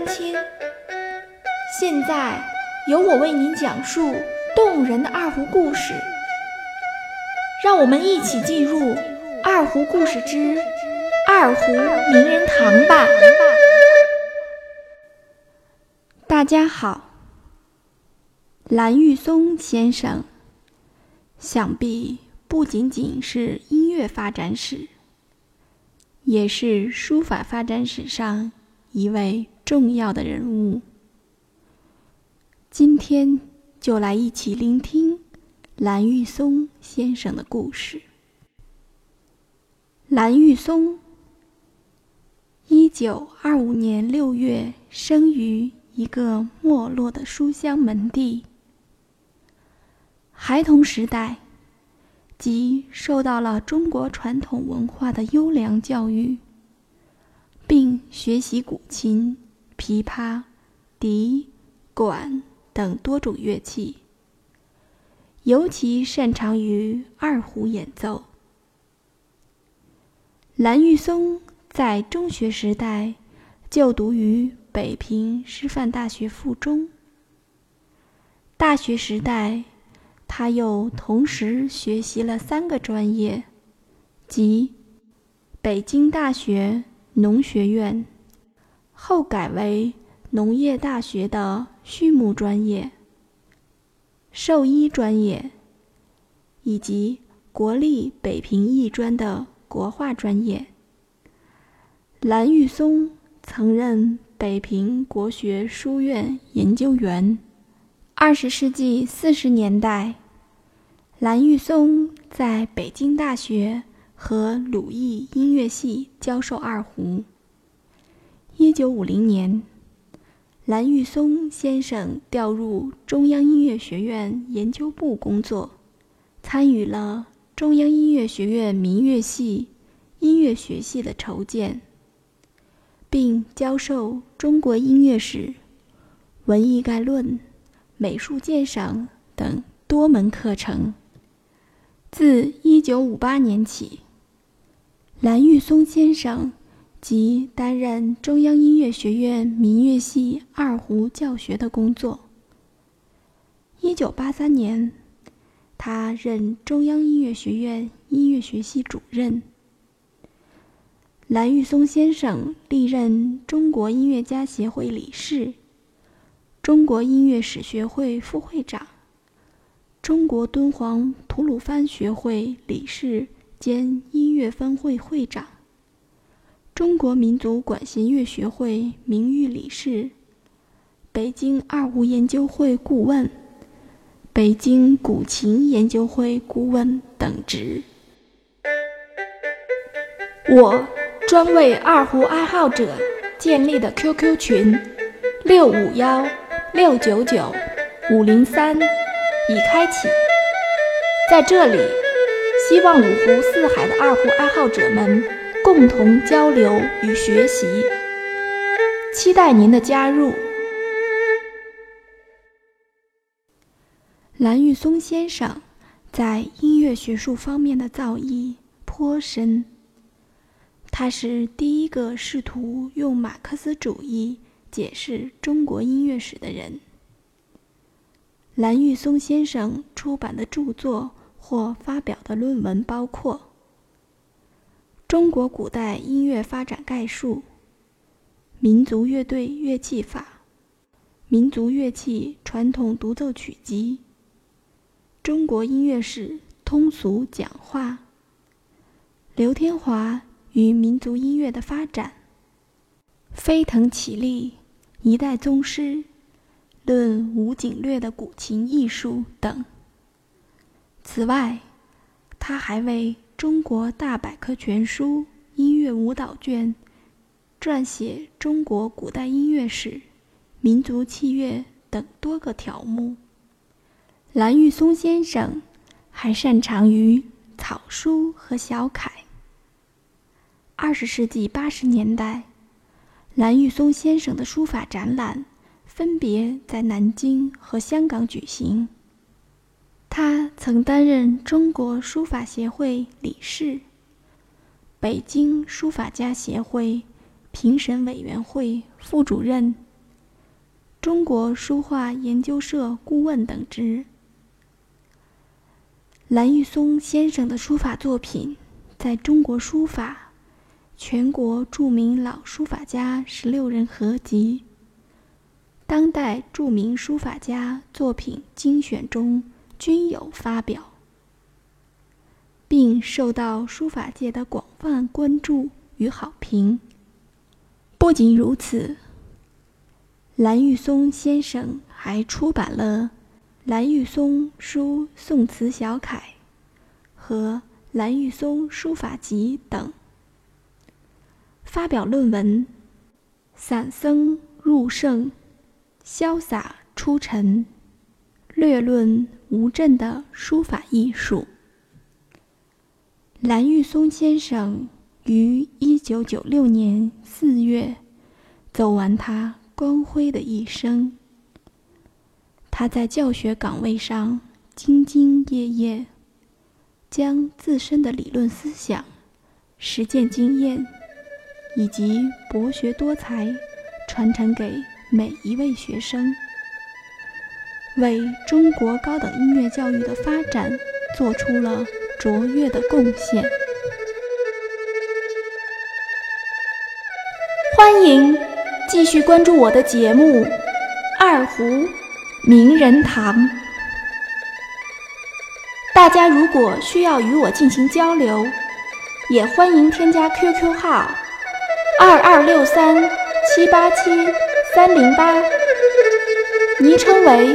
三千。现在由我为您讲述动人的二胡故事，让我们一起进入《二胡故事之二胡名人堂》吧。大家好，蓝玉松先生，想必不仅仅是音乐发展史，也是书法发展史上一位重要的人物。今天就来一起聆听蓝玉松先生的故事。蓝玉松，一九二五年六月生于一个没落的书香门第。孩童时代，即受到了中国传统文化的优良教育，并学习古琴、琵琶、笛、管。等多种乐器，尤其擅长于二胡演奏。蓝玉松在中学时代就读于北平师范大学附中。大学时代，他又同时学习了三个专业，即北京大学农学院，后改为。农业大学的畜牧专业、兽医专业，以及国立北平艺专的国画专业。蓝玉松曾任北平国学书院研究员。二十世纪四十年代，蓝玉松在北京大学和鲁艺音乐系教授二胡。一九五零年。蓝玉松先生调入中央音乐学院研究部工作，参与了中央音乐学院民乐系、音乐学系的筹建，并教授中国音乐史、文艺概论、美术鉴赏等多门课程。自1958年起，蓝玉松先生。即担任中央音乐学院民乐系二胡教学的工作。一九八三年，他任中央音乐学院音乐学系主任。蓝玉松先生历任中国音乐家协会理事、中国音乐史学会副会长、中国敦煌吐鲁番学会理事兼音乐分会会长。中国民族管弦乐学会名誉理事、北京二胡研究会顾问、北京古琴研究会顾问等职。我专为二胡爱好者建立的 QQ 群：六五幺六九九五零三已开启，在这里，希望五湖四海的二胡爱好者们。共同交流与学习，期待您的加入。蓝玉松先生在音乐学术方面的造诣颇深，他是第一个试图用马克思主义解释中国音乐史的人。蓝玉松先生出版的著作或发表的论文包括。中国古代音乐发展概述、民族乐队乐器法、民族乐器传统独奏曲集、中国音乐史通俗讲话、刘天华与民族音乐的发展、飞腾起立。一代宗师、论吴景略的古琴艺术等。此外，他还为。《中国大百科全书》音乐舞蹈卷撰写中国古代音乐史、民族器乐等多个条目。蓝玉松先生还擅长于草书和小楷。二十世纪八十年代，蓝玉松先生的书法展览分别在南京和香港举行。他曾担任中国书法协会理事、北京书法家协会评审委员会副主任中国书画研究社顾问等职。蓝玉松先生的书法作品，在中国书法全国著名老书法家十六人合集、当代著名书法家作品精选中均有发表，并受到书法界的广泛关注与好评。不仅如此，蓝玉松先生还出版了。蓝玉松书宋词小楷和蓝玉松书法集等，发表论文《散僧入圣，潇洒出尘，略论吴镇的书法艺术》。蓝玉松先生于一九九六年四月走完他光辉的一生。他在教学岗位上兢兢业业，将自身的理论思想、实践经验以及博学多才传承给每一位学生，为中国高等音乐教育的发展做出了卓越的贡献。欢迎继续关注我的节目《二胡》。名人堂，大家如果需要与我进行交流，也欢迎添加 QQ 号二二六三七八七三零八，昵称为